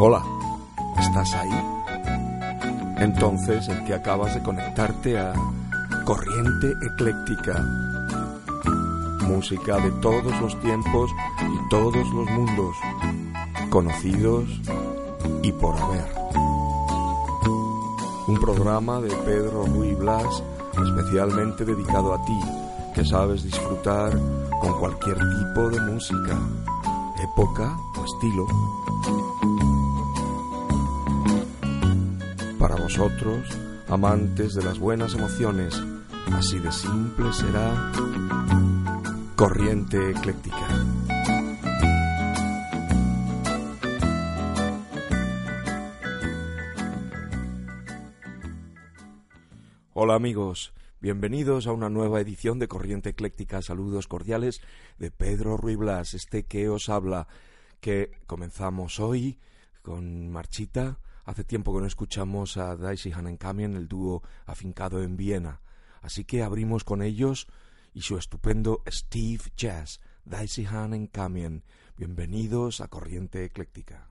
Hola, ¿estás ahí? Entonces el que acabas de conectarte a Corriente Ecléctica. Música de todos los tiempos y todos los mundos, conocidos y por haber. Un programa de Pedro Ruy Blas especialmente dedicado a ti, que sabes disfrutar con cualquier tipo de música, época o estilo vosotros, amantes de las buenas emociones, así de simple será Corriente Ecléctica. Hola amigos, bienvenidos a una nueva edición de Corriente Ecléctica. Saludos cordiales de Pedro Ruy Blas, este que os habla, que comenzamos hoy con Marchita Hace tiempo que no escuchamos a Daisy Hanenkamien, el dúo afincado en Viena, así que abrimos con ellos y su estupendo Steve Jazz, Daisy Hanenkamien. Bienvenidos a Corriente Ecléctica.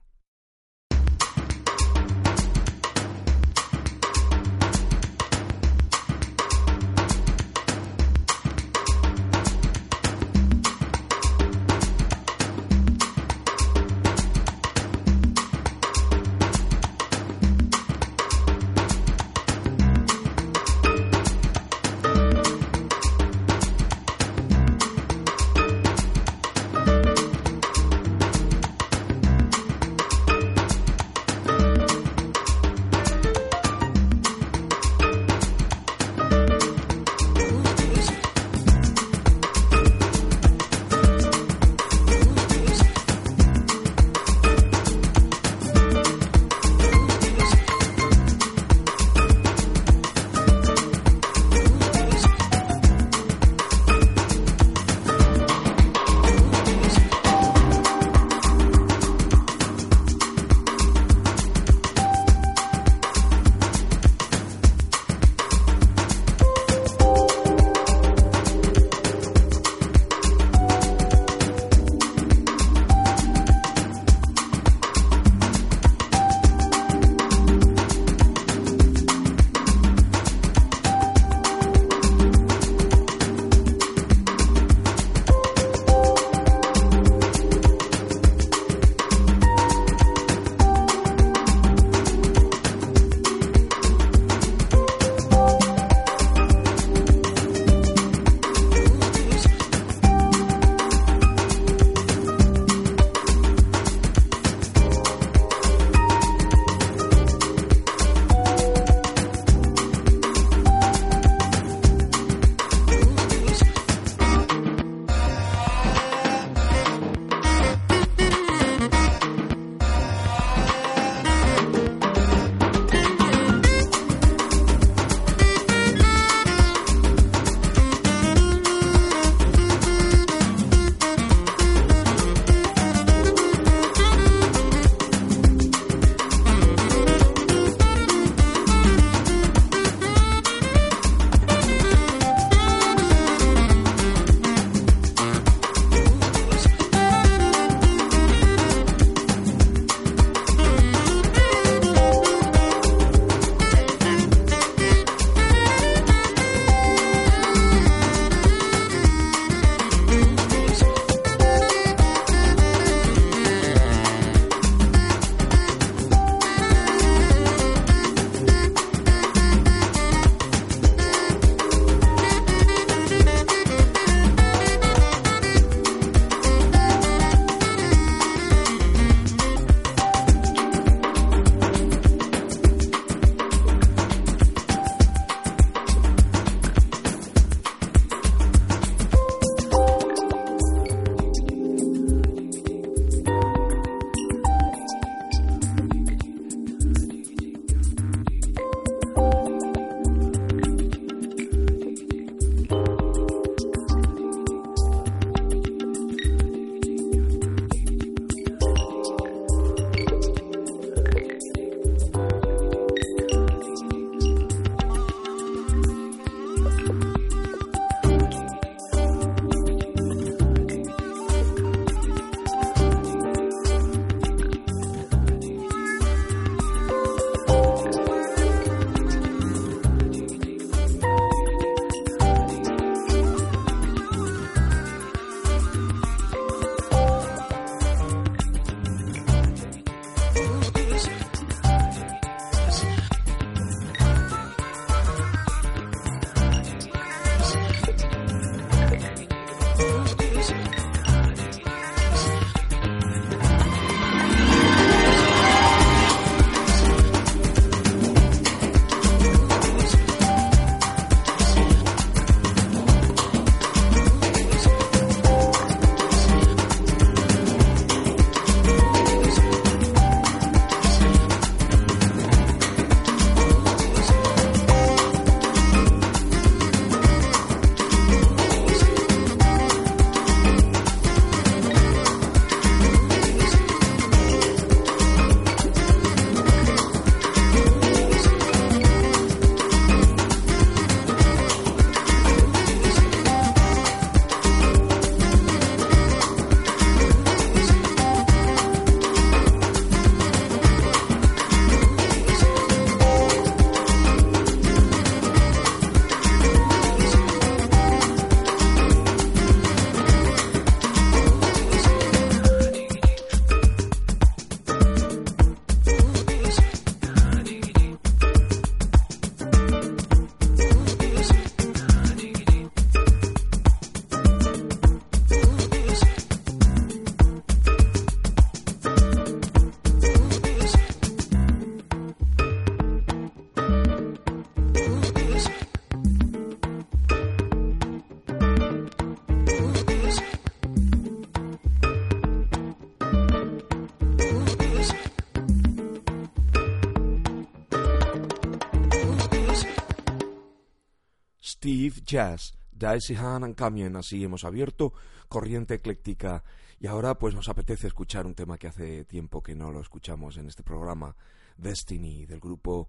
Jazz, Daisy Han and Camien. Así hemos abierto Corriente Ecléctica. Y ahora pues nos apetece escuchar un tema que hace tiempo que no lo escuchamos en este programa, Destiny, del grupo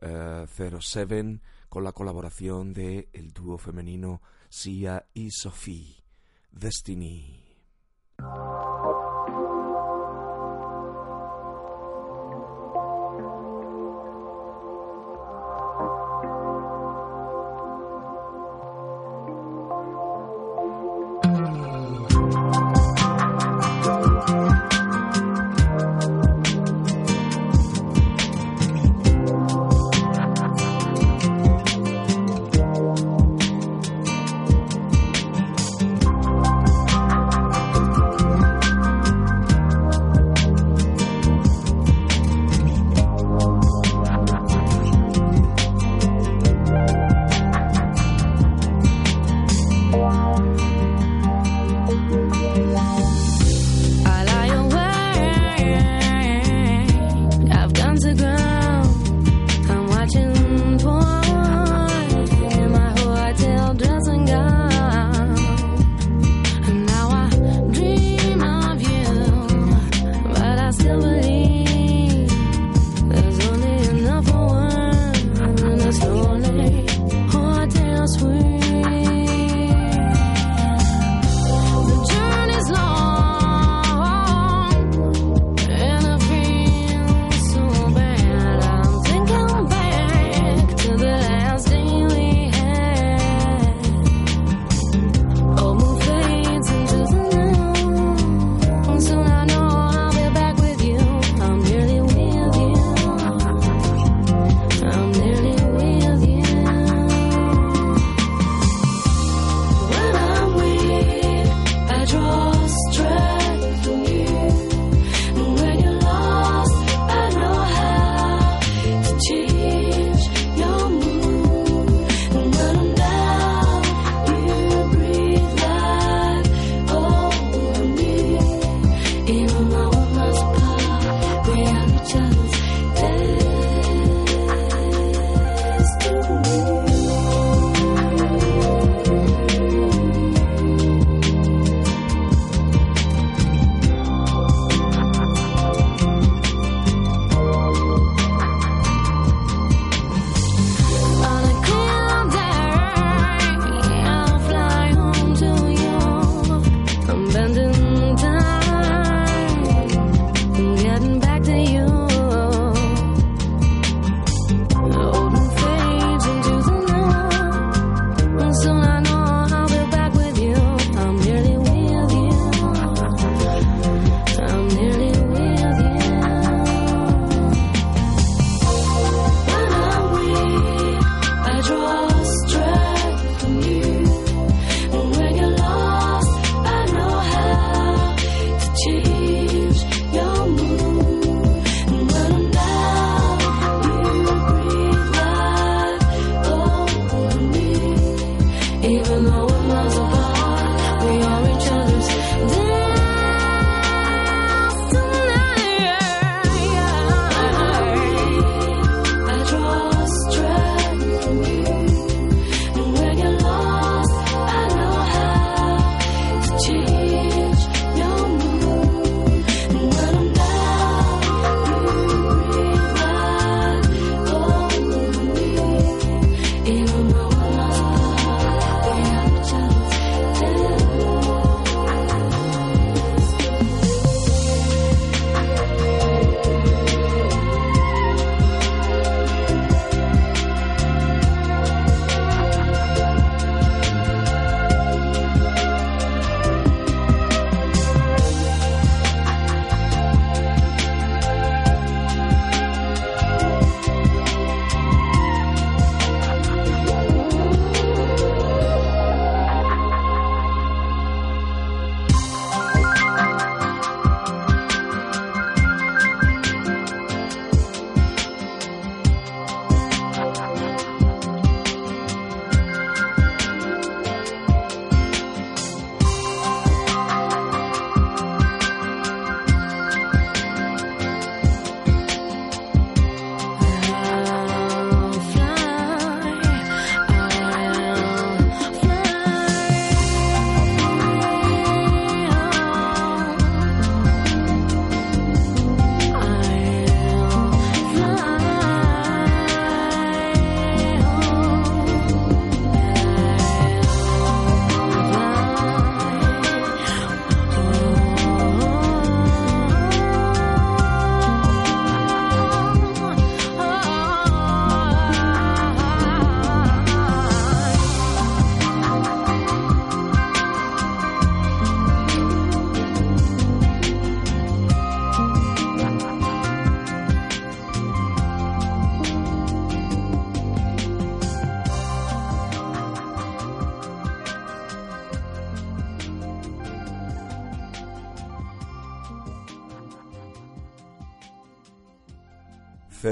07, eh, con la colaboración de el dúo femenino Sia y Sophie. Destiny.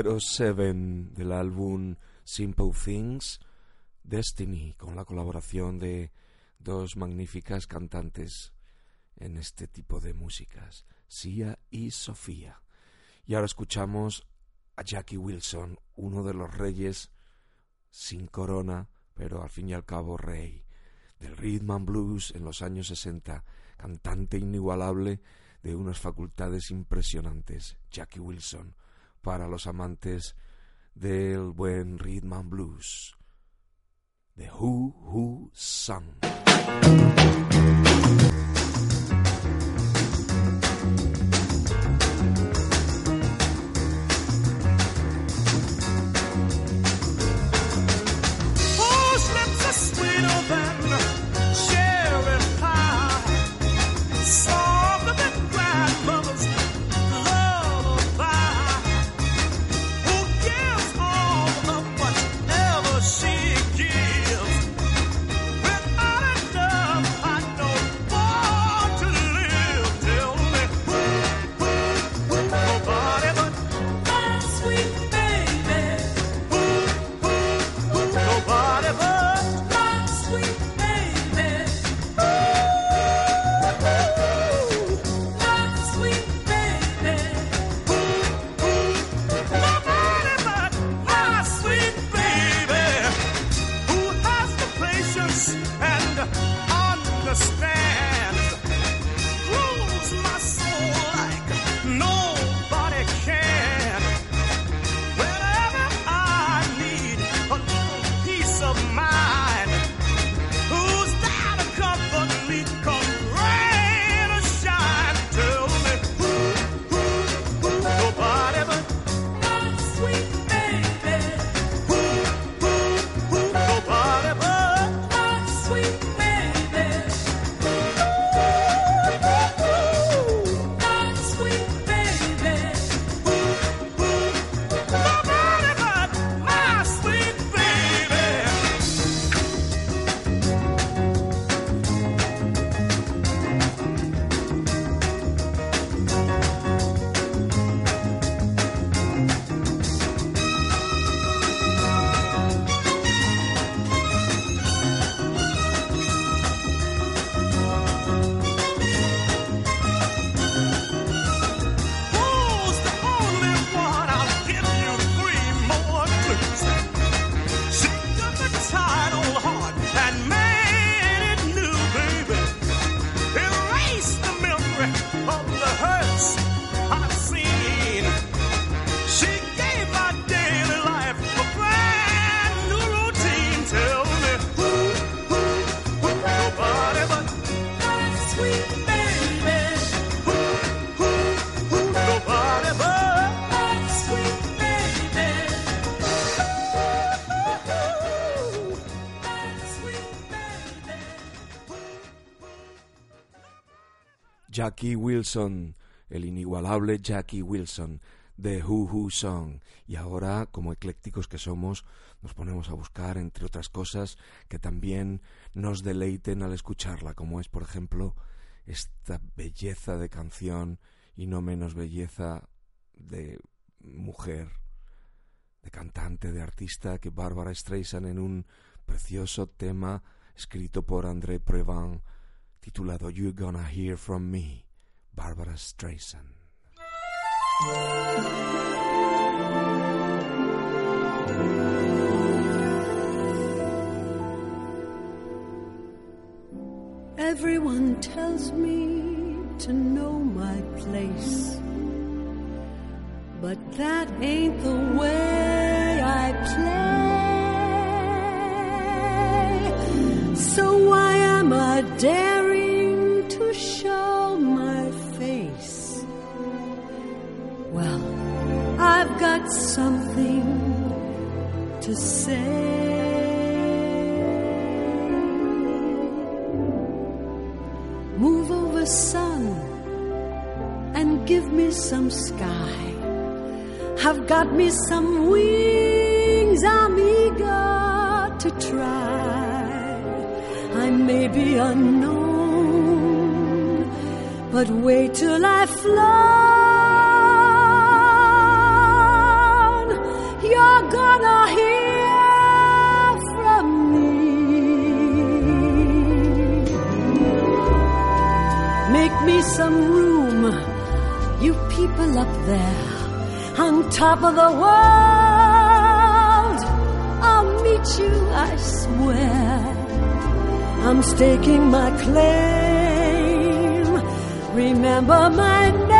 07 del álbum Simple Things, Destiny, con la colaboración de dos magníficas cantantes en este tipo de músicas, Sia y Sofía. Y ahora escuchamos a Jackie Wilson, uno de los reyes sin corona, pero al fin y al cabo rey, del rhythm and blues en los años 60, cantante inigualable de unas facultades impresionantes, Jackie Wilson, para los amantes del buen rhythm and blues. The Who Who Sung. Jackie Wilson, el inigualable Jackie Wilson de Who Who Song. Y ahora, como eclécticos que somos, nos ponemos a buscar, entre otras cosas, que también nos deleiten al escucharla, como es, por ejemplo, esta belleza de canción y no menos belleza de mujer, de cantante, de artista que Barbara Streisand en un precioso tema escrito por André Previn titulado You're Gonna Hear From Me, Barbara Streisand. Everyone tells me to know my place, but that ain't the way I play. So why am I daring I've got something to say. Move over, sun, and give me some sky. I've got me some wings, I'm eager to try. I may be unknown, but wait till I've flown some room. You people up there on top of the world. I'll meet you, I swear. I'm staking my claim. Remember my name.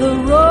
the road.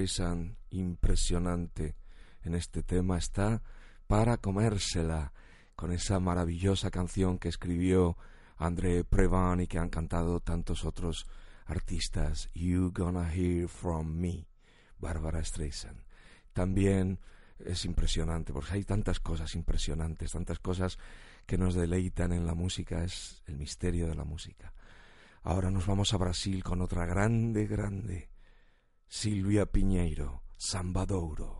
Streisand impresionante en este tema está para comérsela con esa maravillosa canción que escribió André Prevan y que han cantado tantos otros artistas. You gonna hear from me, Bárbara Streisand. También es impresionante, porque hay tantas cosas impresionantes, tantas cosas que nos deleitan en la música, es el misterio de la música. Ahora nos vamos a Brasil con otra grande, grande Silvia Piñeiro, Sambadouro.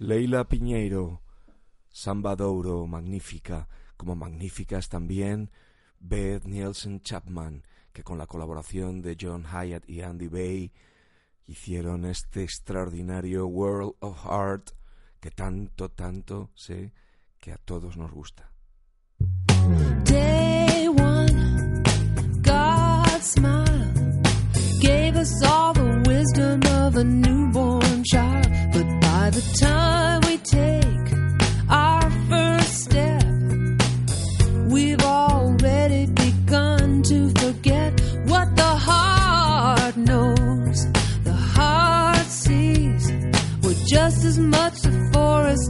Leila Piñeiro, Samba Douro, magnífica, como magníficas también Beth Nielsen Chapman, que con la colaboración de John Hyatt y Andy Bay hicieron este extraordinario World of Art que tanto, tanto sé que a todos nos gusta. Day one, God gave us all the wisdom of a newborn child, time we take our first step, we've already begun to forget what the heart knows. The heart sees we're just as much a forest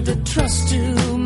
to trust you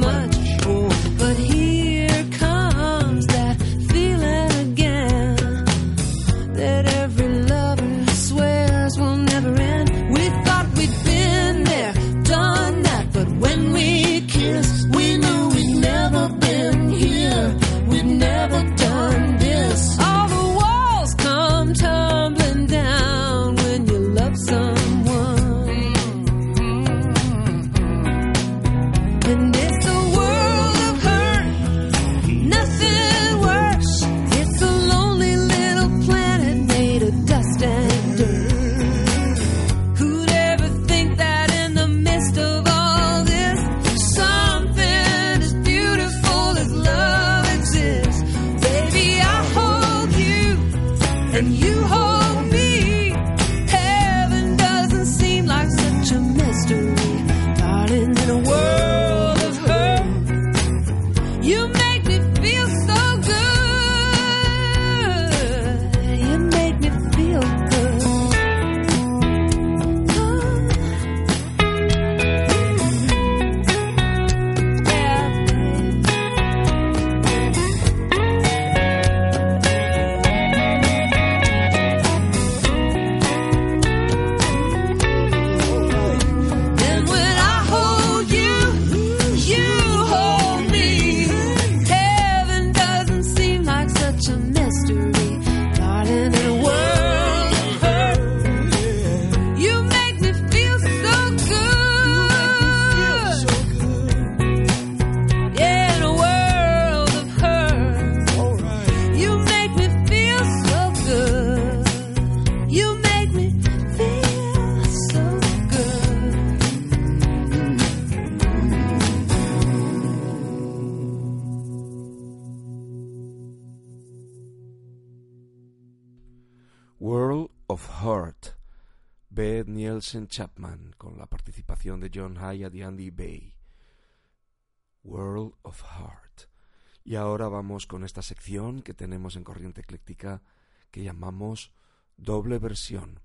Beth Nielsen Chapman, con la participación de John Hyatt y Andy Bay. World of Heart. Y ahora vamos con esta sección que tenemos en Corriente Ecléctica que llamamos doble versión.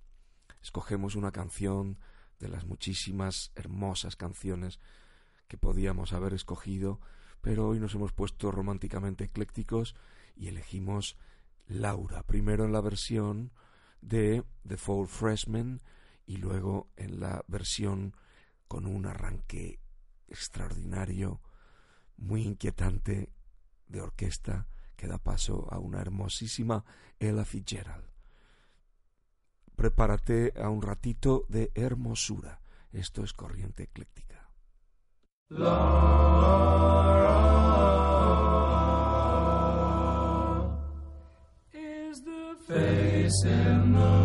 Escogemos una canción de las muchísimas hermosas canciones que podíamos haber escogido, pero hoy nos hemos puesto románticamente eclécticos y elegimos Laura, primero en la versión de The Fall Freshman y luego en la versión con un arranque extraordinario, muy inquietante de orquesta que da paso a una hermosísima Ella Fitzgerald. Prepárate a un ratito de hermosura. Esto es corriente ecléctica.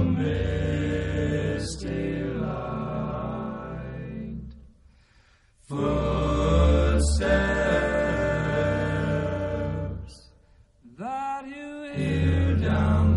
the misty light. Footsteps that you hear down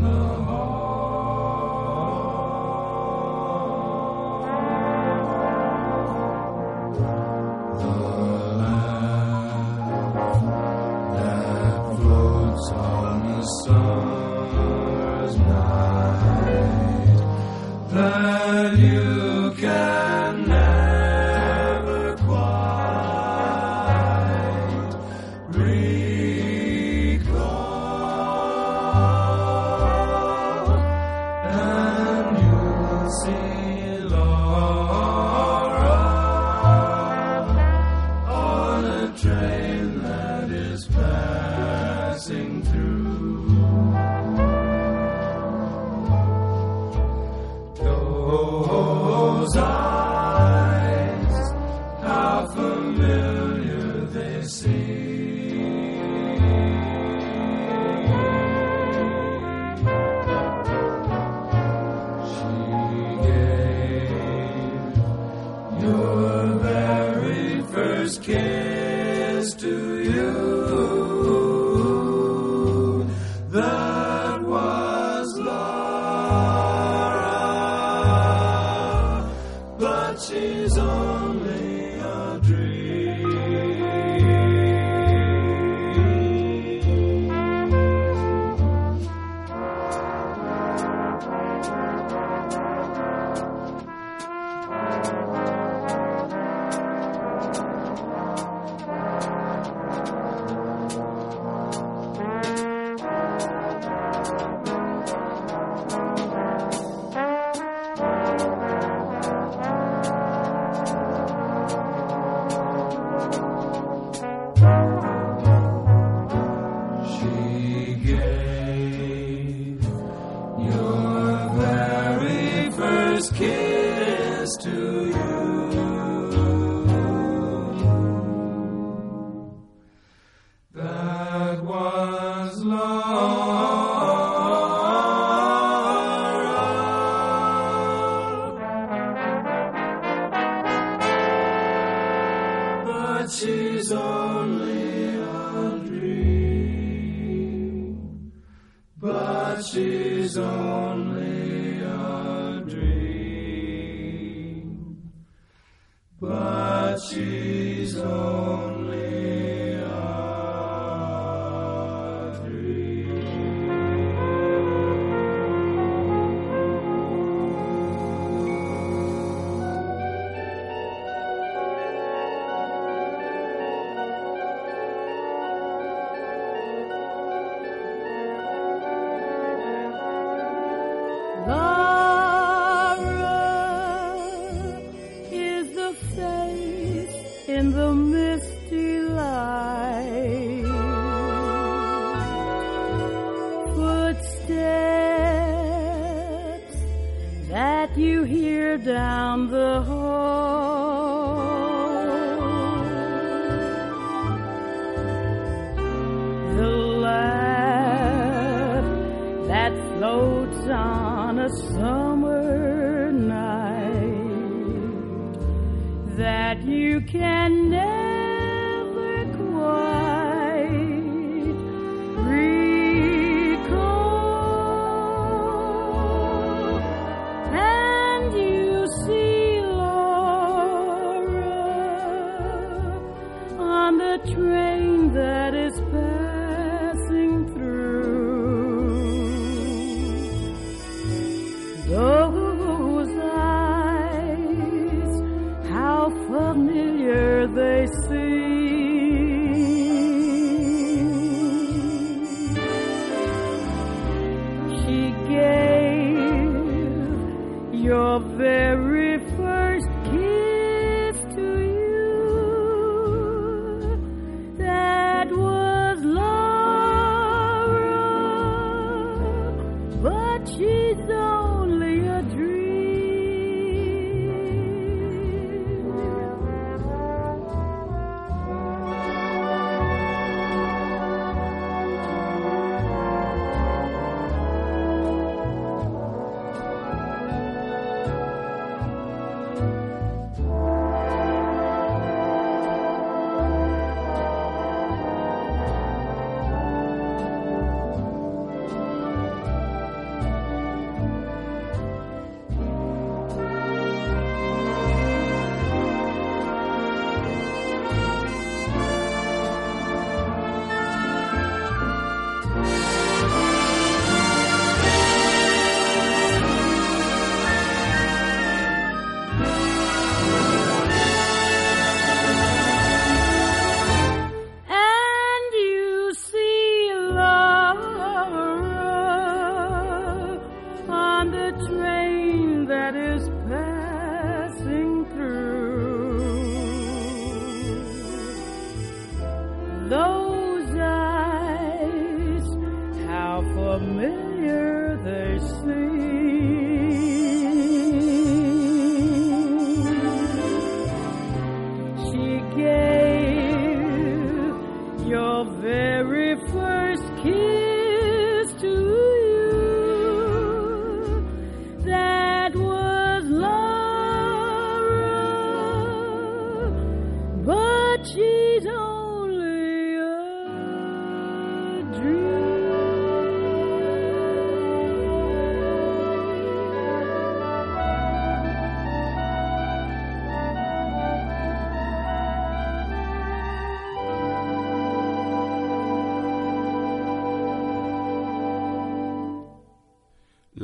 a summer night that you can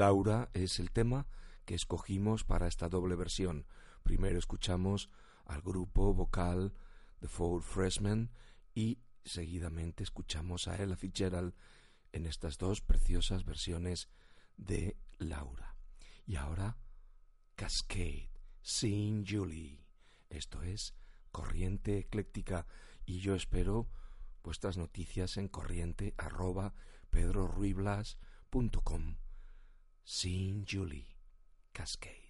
Laura es el tema que escogimos para esta doble versión. Primero escuchamos al grupo vocal The Four Freshmen y seguidamente escuchamos a Ella Fitzgerald en estas dos preciosas versiones de Laura. Y ahora Cascade, Seeing Julie. Esto es Corriente Ecléctica y yo espero vuestras noticias en corriente arroba pedroruiblas.com. Seeing Julie, Cascade.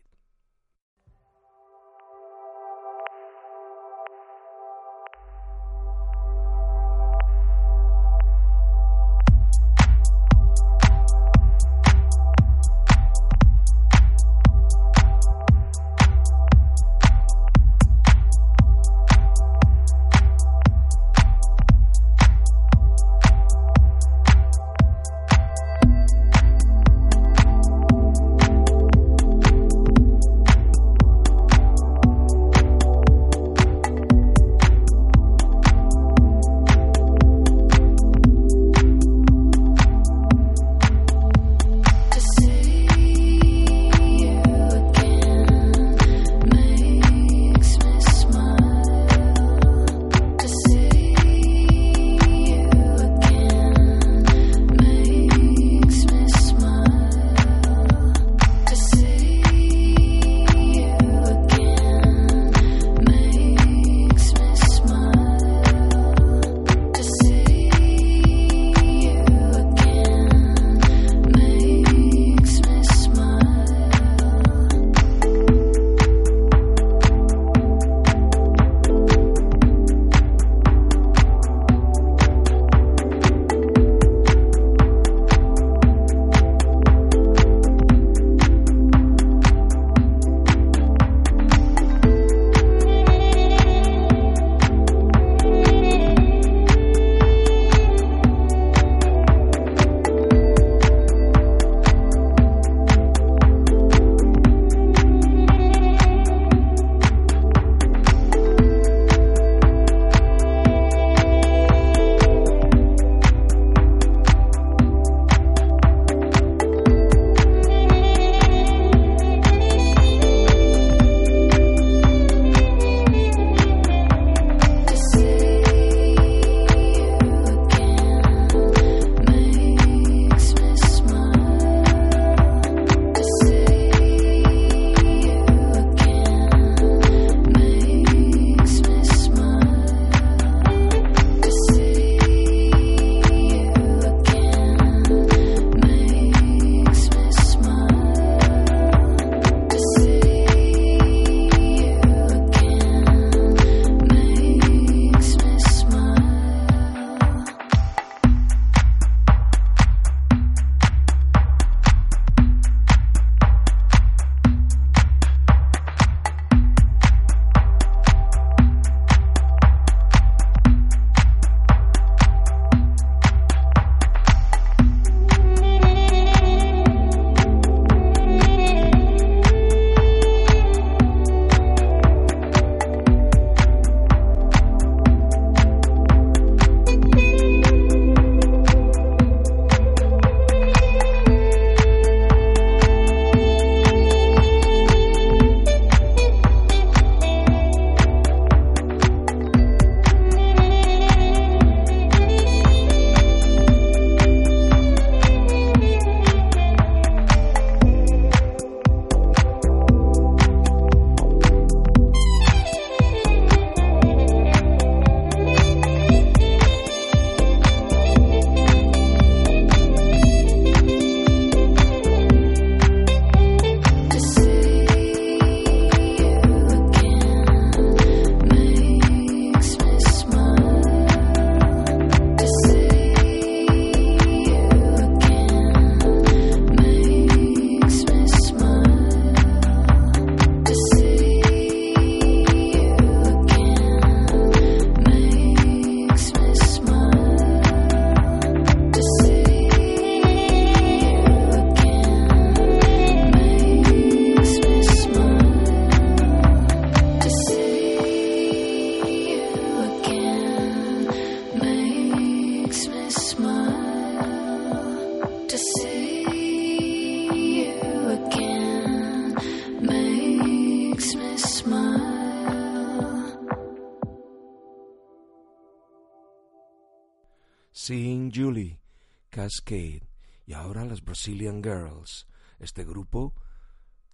Brazilian Girls, este grupo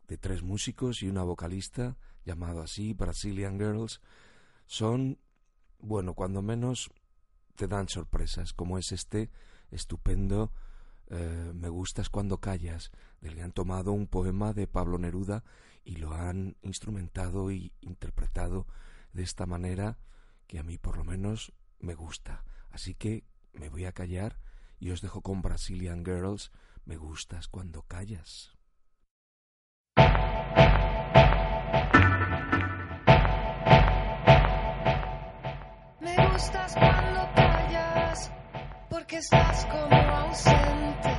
de tres músicos y una vocalista llamado así Brazilian Girls son, bueno, cuando menos te dan sorpresas, como es este estupendo eh, Me gustas cuando callas, del que han tomado un poema de Pablo Neruda y lo han instrumentado y interpretado de esta manera que a mí por lo menos me gusta. Así que me voy a callar y os dejo con Brazilian Girls, Me gustas cuando callas. Me gustas cuando callas, porque estás como ausente.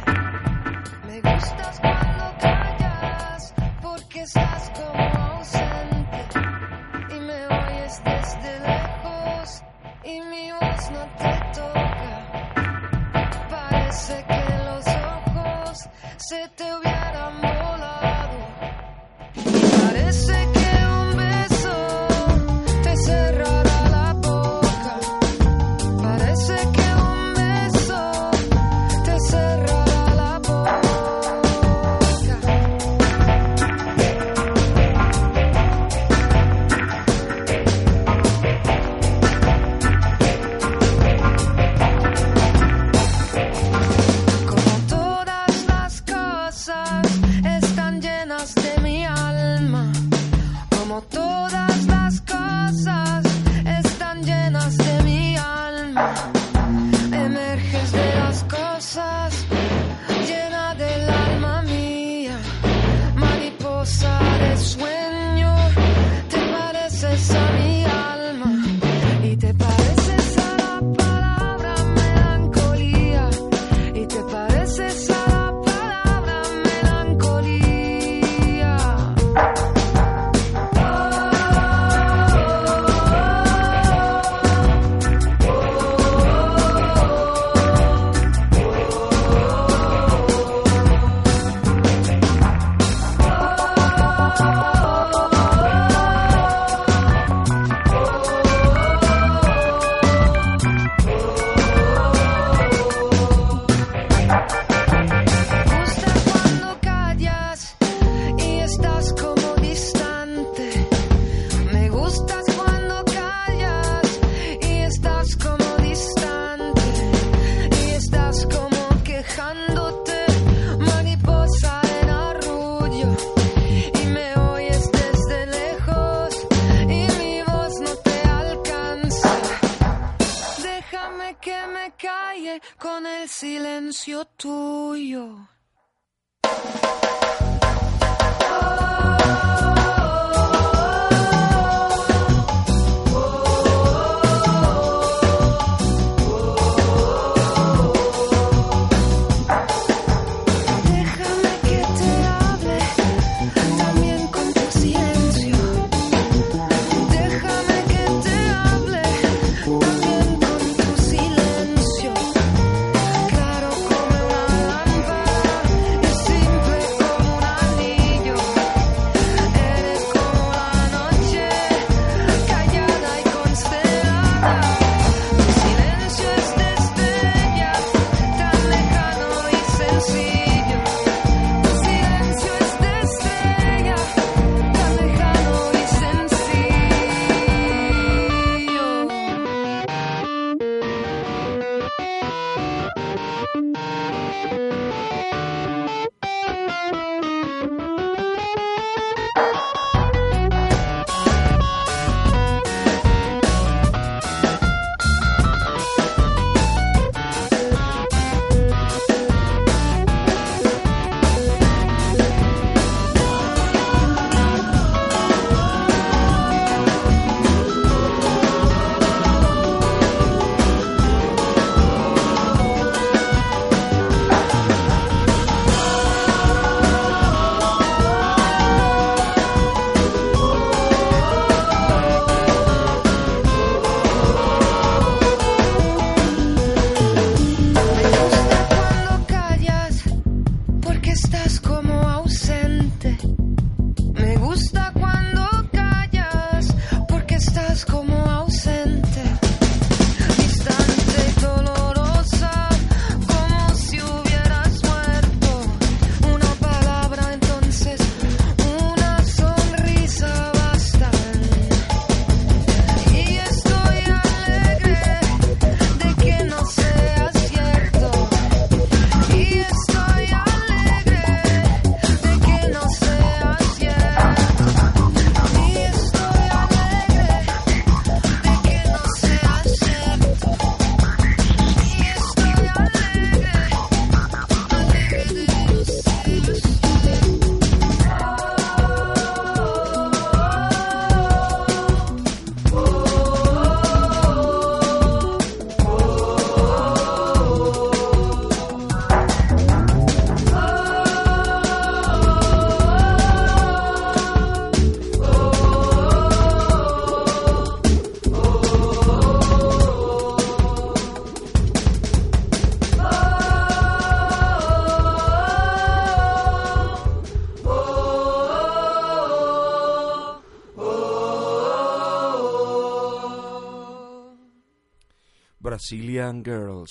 Me gustas cuando callas, porque estás como ausente. Y me oyes desde lejos, y mi voz no te toca. Parece que se te hubieran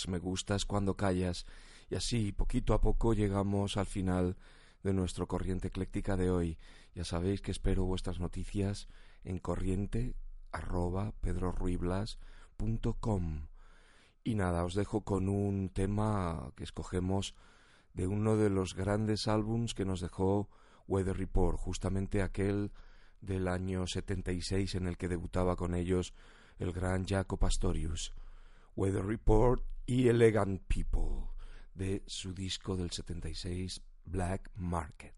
Me gustas cuando callas. Y así, poquito a poco, llegamos al final de nuestro corriente ecléctica de hoy. Ya sabéis que espero vuestras noticias en corriente arroba pedroruiblas.com. Y nada, os dejo con un tema que escogemos de uno de los grandes álbums que nos dejó Weather Report, justamente aquel del año 76 en el que debutaba con ellos el gran Jaco Pastorius. Weather Report y Elegant People de su disco del 76 Black Market.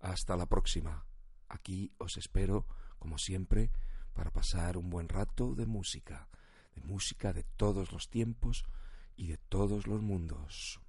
Hasta la próxima. Aquí os espero, como siempre, para pasar un buen rato de música, de música de todos los tiempos y de todos los mundos.